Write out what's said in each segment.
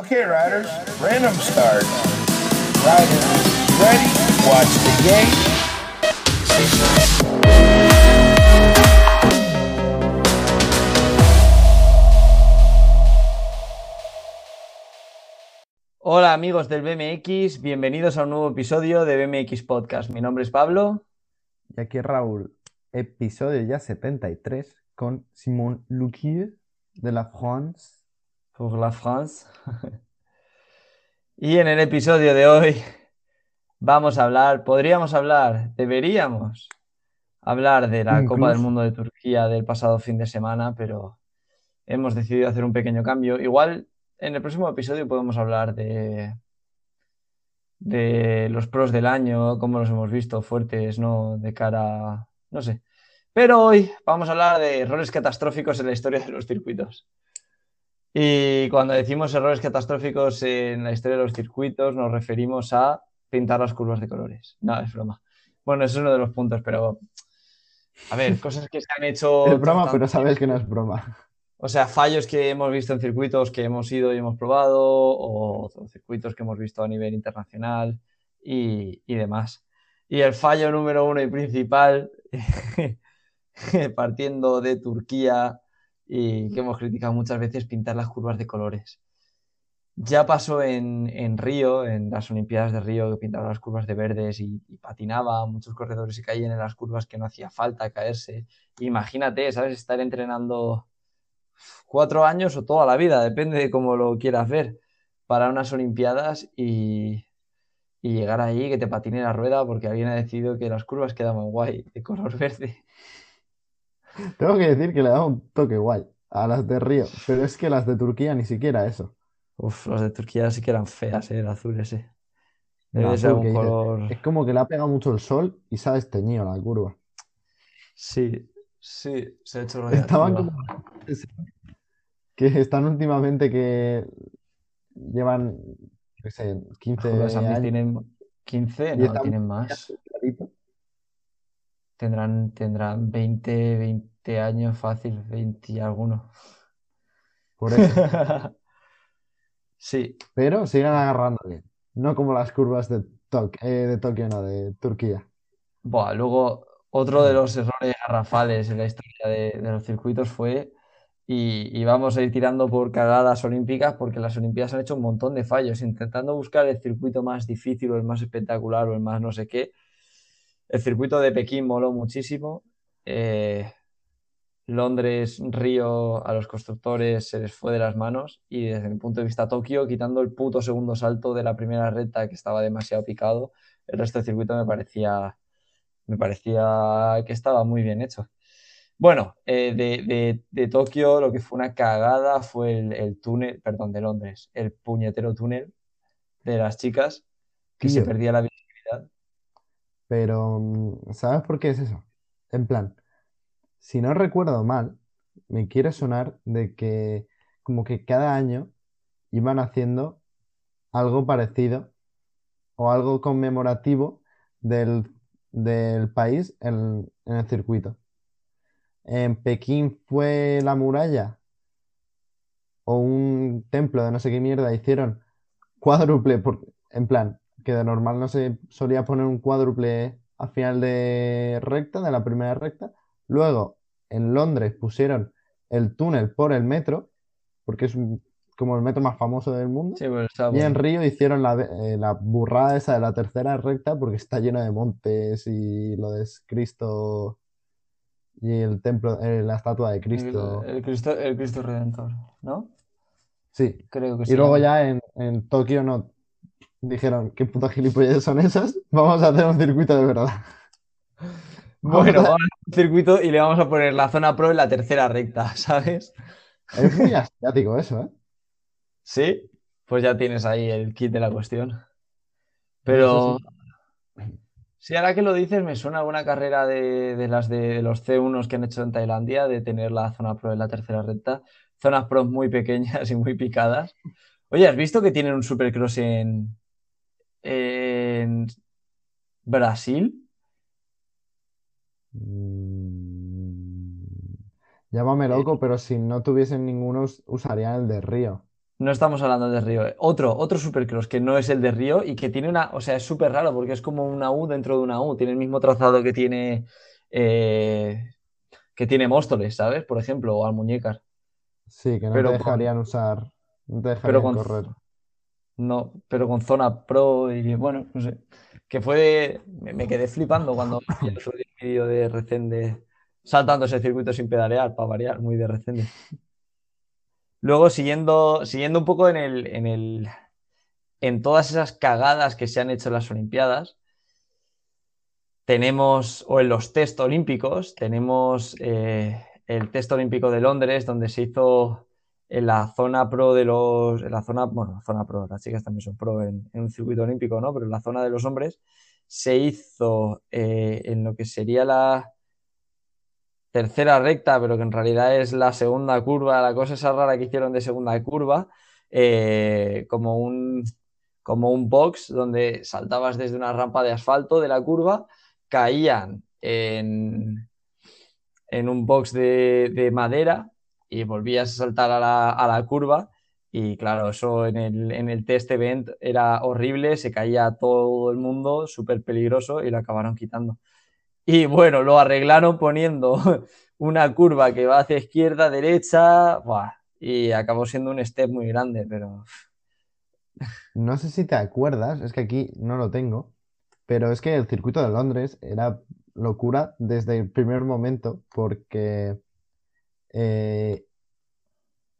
Okay, riders, random start. Riders, ready? Watch the game. Hola amigos del BMX, bienvenidos a un nuevo episodio de BMX Podcast. Mi nombre es Pablo. Y aquí Raúl, episodio ya 73 con Simon Luquier de la France. Pour la France. y en el episodio de hoy vamos a hablar, podríamos hablar, deberíamos hablar de la Copa del. Mundo de Turquía del pasado fin de semana, pero hemos decidido hacer un pequeño cambio. Igual en el próximo episodio podemos hablar de, de los pros del año, cómo los hemos visto fuertes, ¿no? De cara, no sé. Pero hoy vamos a hablar de errores catastróficos en la historia de los circuitos. Y cuando decimos errores catastróficos en la historia de los circuitos, nos referimos a pintar las curvas de colores. No, es broma. Bueno, eso es uno de los puntos, pero a ver, cosas que se han hecho. Es broma, tanto- pero sabes que no es broma. o sea, fallos que hemos visto en circuitos que hemos ido y hemos probado, o, o circuitos que hemos visto a nivel internacional y, y demás. Y el fallo número uno y principal, partiendo de Turquía y que hemos criticado muchas veces, pintar las curvas de colores. Ya pasó en, en Río, en las Olimpiadas de Río, que pintaban las curvas de verdes y, y patinaba, muchos corredores se caían en las curvas que no hacía falta caerse. Imagínate, ¿sabes? Estar entrenando cuatro años o toda la vida, depende de cómo lo quieras ver, para unas Olimpiadas y, y llegar ahí, que te patine la rueda porque alguien ha decidido que las curvas quedaban guay, de color verde. Tengo que decir que le da un toque guay a las de Río, pero es que las de Turquía ni siquiera eso. Uf, los de Turquía sí que eran feas, ¿eh? el azul ese. El ser un color. Es como que le ha pegado mucho el sol y se ha desteñido la curva. Sí, sí, se ha hecho Estaban radiactiva. como que están últimamente que llevan, qué sé, 15 Joder, esas años tienen 15, y no, tienen más. Tendrán, tendrán 20, 20 años fácil, 20 y alguno. Por eso. Sí, Pero siguen agarrando bien. No como las curvas de, Tok- eh, de Tokio, no, de Turquía. Buah, luego otro de los errores garrafales en la historia de, de los circuitos fue, y, y vamos a ir tirando por cagadas olímpicas, porque las Olimpiadas han hecho un montón de fallos, intentando buscar el circuito más difícil o el más espectacular o el más no sé qué. El circuito de Pekín moló muchísimo. Eh, Londres, Río, a los constructores se les fue de las manos y desde mi punto de vista Tokio, quitando el puto segundo salto de la primera recta que estaba demasiado picado, el resto del circuito me parecía, me parecía que estaba muy bien hecho. Bueno, eh, de, de- de Tokio lo que fue una cagada fue el, el túnel, perdón, de Londres, el puñetero túnel de las chicas que se perdía la. Pero, mm, ¿sabes por qué es eso? En plan, si no recuerdo mal, me quiere sonar de que como que cada año iban haciendo algo parecido o algo conmemorativo del, del país en, en el circuito. En Pekín fue la muralla o un templo de no sé qué mierda, hicieron cuádruple, por- en plan, que de normal no se solía poner un cuádruple al final de recta, de la primera recta. Luego, en Londres pusieron el túnel por el metro, porque es un- como el metro más famoso del mundo. Sí, Y en. Río hicieron la, eh, la burrada esa de la tercera recta porque está lleno de montes y lo de Cristo y el templo, eh, la estatua de Cristo. el Cristo, el Cristo Redentor, ¿no? Sí. Creo que Y se luego llama. ya en, en Tokio no dijeron, ¿qué puta gilipollas son esas? Vamos a hacer un circuito de verdad. Bueno, vamos a hacer un circuito y le vamos a poner la zona pro en la tercera recta, ¿sabes? Es muy asiático eso, ¿eh? Sí, pues ya tienes ahí el kit de la cuestión. Pero sí, ahora que lo dices, me suena alguna carrera de, de las de los C1 que han hecho en Tailandia, de tener la zona pro en la tercera recta. Zonas pro muy pequeñas y muy picadas. Oye, ¿has visto que tienen un supercross en, en Brasil? Mm, Llámame loco, pero si no tuviesen ninguno, us- usarían el de Río. No estamos hablando de Río. Otro, otro Supercross que no es el de Río y que tiene una. O sea, es súper raro porque es como una U dentro de una U. Tiene el mismo trazado que tiene. eh, que tiene Móstoles, ¿sabes? Por ejemplo, o Almuñécar. Sí, que no Pero te con- dejarían usar, no te Pero dejarían con, correr. No, pero con zona pro y bueno, no sé. Que fue. Me, me quedé flipando cuando vi el vídeo de Recende saltando ese circuito sin pedalear, para variar, muy de Recende. Luego, siguiendo, siguiendo un poco en el, en el, en todas esas cagadas que se han hecho en las Olimpiadas, tenemos, o en los test olímpicos, tenemos eh, el test olímpico de Londres, donde se hizo en la zona pro de los, en la zona, bueno, la zona pro, las chicas también son pro en, un circuito olímpico, ¿no? Pero en la zona de los hombres se hizo eh, en lo que sería la tercera recta, pero que en realidad es la segunda curva, la cosa esa rara que hicieron de segunda curva, eh, como un, como un box donde saltabas desde una rampa de asfalto de la curva, caían en, en un box de, de madera y volvías a saltar a la, a la curva. Y claro, eso en el, en el test event era horrible, se caía todo el mundo, súper peligroso y lo acabaron quitando. Y bueno, lo arreglaron poniendo una curva que va hacia izquierda, derecha, buah, y acabó siendo un step muy grande, pero No sé si te acuerdas, es que aquí no lo tengo, pero es que el circuito de Londres era locura desde el primer momento porque eh,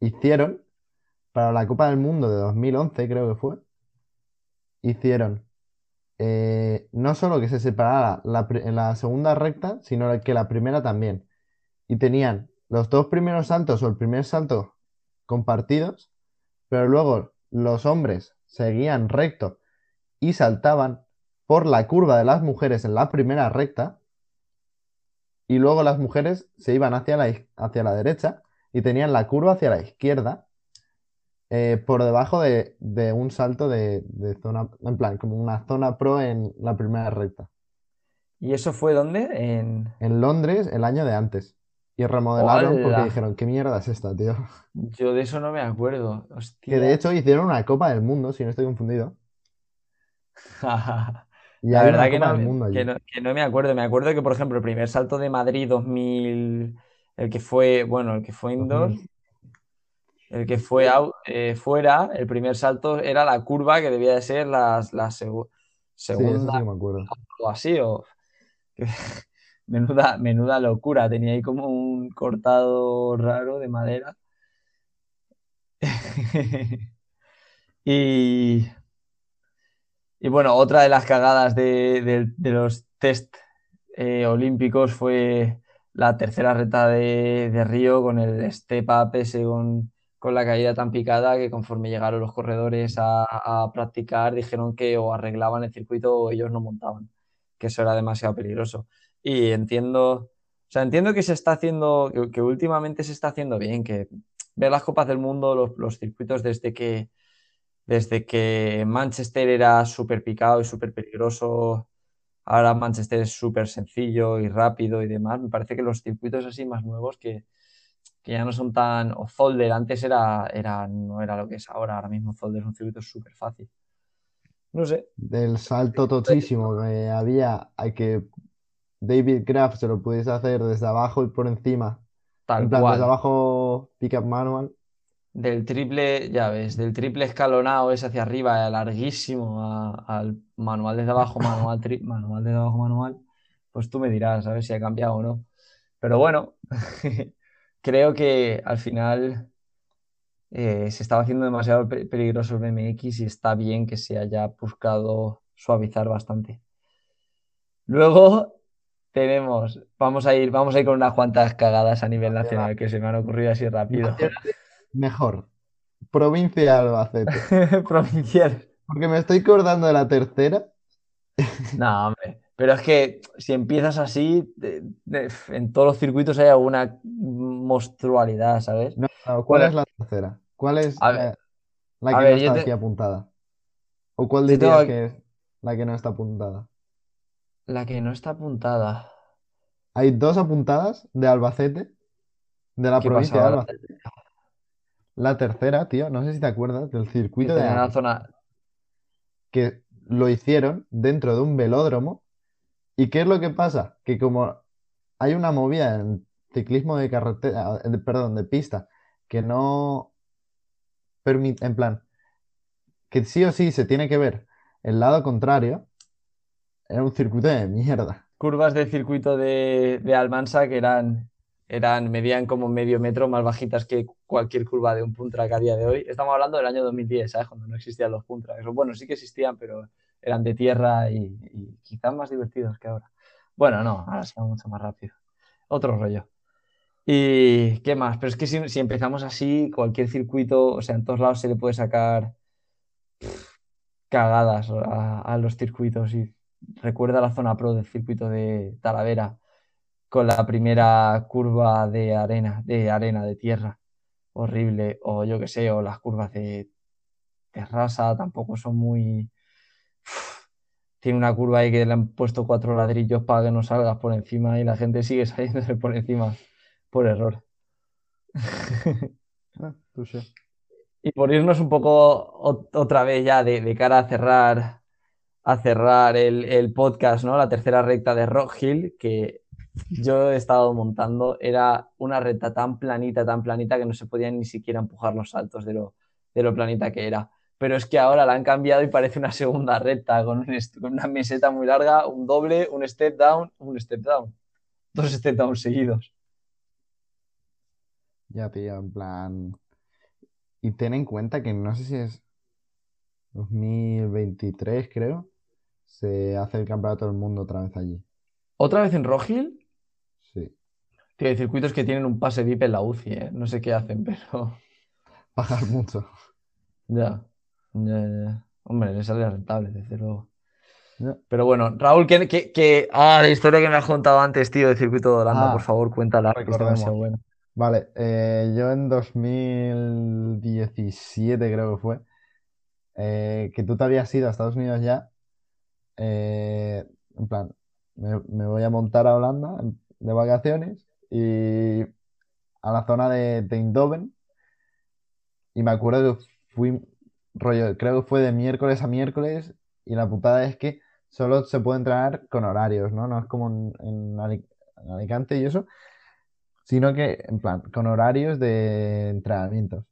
hicieron para la Copa del Mundo de 2011, creo que fue, hicieron eh, no solo que se separara la, la segunda recta, sino que la primera también. Y tenían los dos primeros saltos o el primer salto compartidos, pero luego los hombres seguían recto y saltaban por la curva de las mujeres en la primera recta, y luego las mujeres se iban hacia la, hacia la derecha y tenían la curva hacia la izquierda, eh, por debajo de, de un salto de, de zona, en plan, como una zona pro en la primera recta. ¿Y eso fue dónde? En... En Londres el año de antes. Y remodelaron porque dijeron, ¿qué mierda es esta, tío? Yo de eso no me acuerdo. Que de hecho hicieron una Copa del Mundo, si no estoy confundido. Y La verdad que no, me- Mundo que allí. no, que no me acuerdo. Me acuerdo que, por ejemplo, el primer salto de Madrid 2000, el que fue, bueno, el que fue indoor, 2000. el que fue out- eh, fuera, el primer salto era la curva que debía de ser la, la segu- Sí, segunda sí que me acuerdo. o así, o menuda, menuda locura. Tenía ahí como un cortado raro de madera. Y, y bueno, otra de las cagadas de, los test eh, olímpicos fue la tercera reta de, de Río con el step up ese con, la caída tan picada que conforme llegaron los corredores a, practicar dijeron que o arreglaban el circuito o ellos no montaban, que eso era demasiado peligroso. Y entiendo, o sea, entiendo que se está haciendo, que, últimamente se está haciendo bien, que ver las Copas del Mundo, los circuitos desde que, desde que Manchester era súper picado y súper peligroso, ahora Manchester es súper sencillo y rápido y demás. Me parece que los circuitos así más nuevos que, que ya no son tan... O Zolder antes era, era, no era lo que es ahora, ahora mismo Zolder es un circuito súper fácil. No sé, Del salto tochísimo que había a que David Graff se lo pudiese hacer desde abajo y por encima. tal En plan, desde abajo, pick-up manual. Del triple, ya ves, del triple escalonado es hacia arriba, larguísimo, a- al manual desde abajo, manual, tri- manual desde abajo, manual. Pues tú me dirás, a ver si ha cambiado o no. Pero bueno, creo que al final eh, se estaba haciendo demasiado pe- peligroso el BMX y está bien que se haya buscado suavizar bastante. Luego tenemos, vamos a ir, vamos a ir con unas cuantas cagadas a nivel nacional que se me han ocurrido así rápido. Mejor. Provincia de Albacete. Provincial. Porque me estoy acordando de la tercera. No, hombre. Pero es que si empiezas así, en todos los circuitos hay alguna monstrualidad, ¿sabes? No, no, ¿cuál Bueno. es la tercera? ¿Cuál es la, que ver, no está te- aquí apuntada? ¿O cuál tengo dirías que es la que no está apuntada? la que no está apuntada. Hay dos apuntadas de Albacete, de la ¿Qué provincia de? Albacete. La tercera, tío, no sé si te acuerdas del circuito de Áraba, zona. que lo hicieron dentro de un velódromo. ¿Y qué es lo que pasa? Que como hay una movida en ciclismo de carretera, perdón, de pista, que no permite, en plan, que sí o sí se tiene que ver el lado contrario, era un circuito de mierda. Curvas de circuito de, de Almansa que eran, eran, medían como medio metro más bajitas que cualquier curva de un punt track a día de hoy. Estamos hablando del año 2010, ¿sabes? Cuando no existían los punt tracks. Bueno, sí que existían, pero eran de tierra y, quizás más divertidos que ahora. Bueno, no, ahora se va mucho más rápido. Otro rollo. ¿Y qué más? Pero es que si, si empezamos así, cualquier circuito, o sea, en todos lados se le puede sacar cagadas a, a los circuitos. Y recuerda la zona pro del circuito de Talavera con la primera curva de arena, de arena, de tierra, horrible, o yo qué sé, o las curvas de terrasa tampoco son muy. Tiene una curva ahí que le han puesto cuatro ladrillos para que no salgas por encima y la gente sigue saliéndose por encima por error. Ah. Y por irnos un poco otra vez ya de, de cara a cerrar, a cerrar el, el podcast, ¿no? La tercera recta de Rock Hill, que yo he estado montando, era una recta tan planita, tan planita que no se podían ni siquiera empujar los saltos de lo, de lo planita que era. Pero es que ahora la han cambiado y parece una segunda recta con, un est- con una meseta muy larga, un doble, un step down, un step down. Dos step downs seguidos. Ya, tío, en plan. Y ten en cuenta que no sé si es 2023, creo, se hace el campeonato del mundo otra vez allí. ¿Otra vez en Rock Hill? Sí. Hay circuitos que tienen un pase VIP en la UCI, ¿eh? No sé qué hacen, pero Pagar mucho. ya. Ya, ya. Hombre, le sale rentable, desde luego. Ya. Pero bueno, Raúl, que, que, que- Ah, la historia que me has contado antes, tío, del circuito de Holanda, Ah, por favor, cuéntala, que es recordemos. demasiado buena. Vale, eh, yo en 2017 creo que fue, eh, que tú te habías ido a Estados Unidos ya, eh, en plan, me, me voy a montar a Holanda de vacaciones y a la zona de, de Eindhoven y me acuerdo que fui, rollo, creo que fue de miércoles a miércoles y la putada es que solo se puede entrenar con horarios, ¿no? No es como en, en Ali- en Alicante y eso sino que, en plan, con horarios de entrenamientos.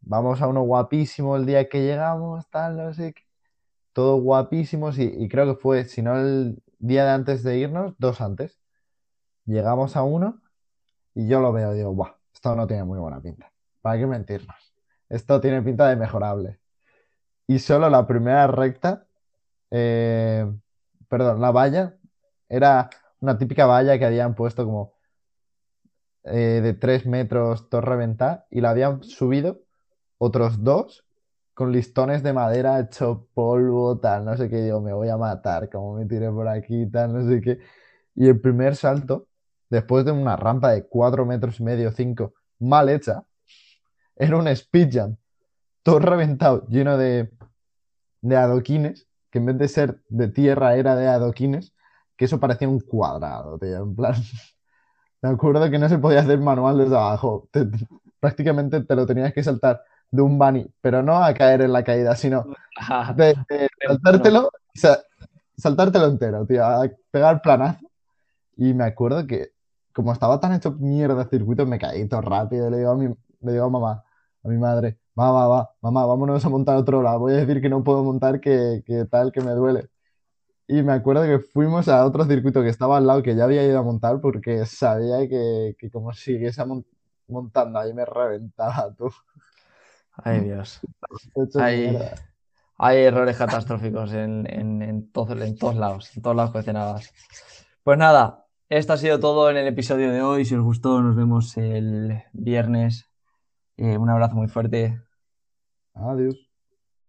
Vamos a uno guapísimo el día que llegamos, tal, no sé qué. Todos guapísimos y, y creo que fue, si no el día de antes de irnos, dos antes. Llegamos a uno y yo lo veo y digo, guau, esto no tiene muy buena pinta. ¿Para qué mentirnos? Esto tiene pinta de mejorable. Y solo la primera recta, eh, perdón, la valla, era una típica valla que habían puesto como eh, de 3 metros reventada y la habían subido otros dos con listones de madera hecho polvo, tal, no sé qué, digo, me voy a matar, como me tiré por aquí, tal, no sé qué. Y el primer salto, después de una rampa de 4 metros y medio, 5, mal hecha, era un speed jump, todo reventado, lleno de, de adoquines, que en vez de ser de tierra era de adoquines, que eso parecía un cuadrado, tío, en plan... Me acuerdo que no se podía hacer manual desde abajo. Te- te- prácticamente te lo tenías que saltar de un bunny, pero no a caer en la caída, sino de, de saltártelo, o sea, saltártelo entero, tío, a pegar planazo. Y me acuerdo que, como estaba tan hecho mierda el circuito, me caí todo rápido. Le digo a mi, le digo a mamá, a mi madre, va, va, va, mamá, vámonos a montar otro lado. Voy a decir que no puedo montar, que, que tal, que me duele. Y me acuerdo que fuimos a otro circuito que estaba al lado, que ya había ido a montar, porque sabía que, que como siguiese mon- montando ahí me reventaba tú. Ay, Dios. Hay, errores catastróficos en, en, en, todo- en todos lados, en todos lados coleccionadas. Pues nada, esto ha sido todo en el episodio de hoy. Si os gustó, nos vemos el viernes. Eh, un abrazo muy fuerte. Adiós.